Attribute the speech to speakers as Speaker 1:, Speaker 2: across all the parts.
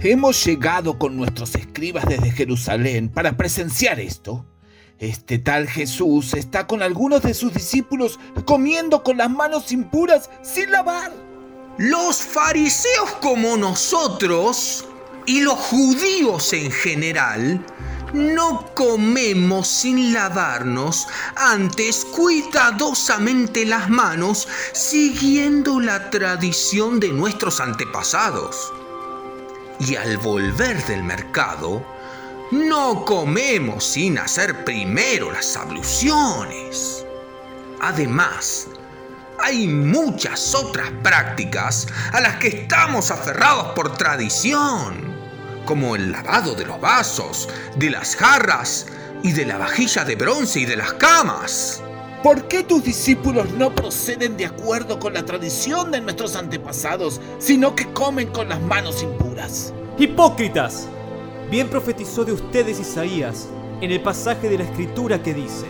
Speaker 1: Hemos llegado con nuestros escribas desde Jerusalén para presenciar esto. Este tal Jesús está con algunos de sus discípulos comiendo con las manos impuras sin lavar.
Speaker 2: Los fariseos como nosotros y los judíos en general no comemos sin lavarnos, antes cuidadosamente las manos, siguiendo la tradición de nuestros antepasados. Y al volver del mercado, no comemos sin hacer primero las abluciones. Además, hay muchas otras prácticas a las que estamos aferrados por tradición, como el lavado de los vasos, de las jarras y de la vajilla de bronce y de las camas.
Speaker 1: ¿Por qué tus discípulos no proceden de acuerdo con la tradición de nuestros antepasados, sino que comen con las manos impuras?
Speaker 3: ¡Hipócritas! Bien profetizó de ustedes Isaías en el pasaje de la escritura que dice,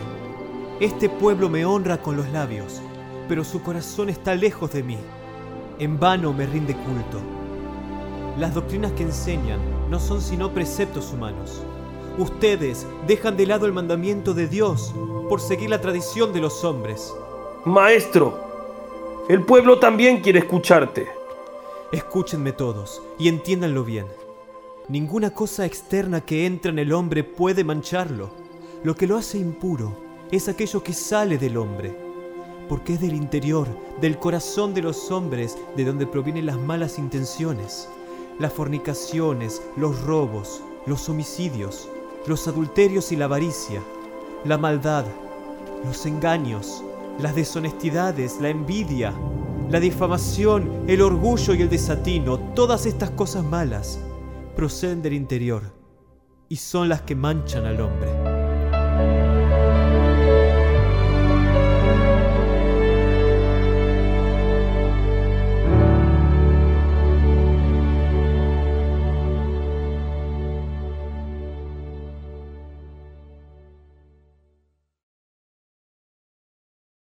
Speaker 3: Este pueblo me honra con los labios, pero su corazón está lejos de mí. En vano me rinde culto. Las doctrinas que enseñan no son sino preceptos humanos. Ustedes dejan de lado el mandamiento de Dios por seguir la tradición de los hombres.
Speaker 4: Maestro, el pueblo también quiere escucharte.
Speaker 3: Escúchenme todos y entiéndanlo bien. Ninguna cosa externa que entra en el hombre puede mancharlo. Lo que lo hace impuro es aquello que sale del hombre, porque es del interior, del corazón de los hombres, de donde provienen las malas intenciones, las fornicaciones, los robos, los homicidios, los adulterios y la avaricia, la maldad, los engaños, las deshonestidades, la envidia, la difamación, el orgullo y el desatino, todas estas cosas malas proceden del interior y son las que manchan al hombre.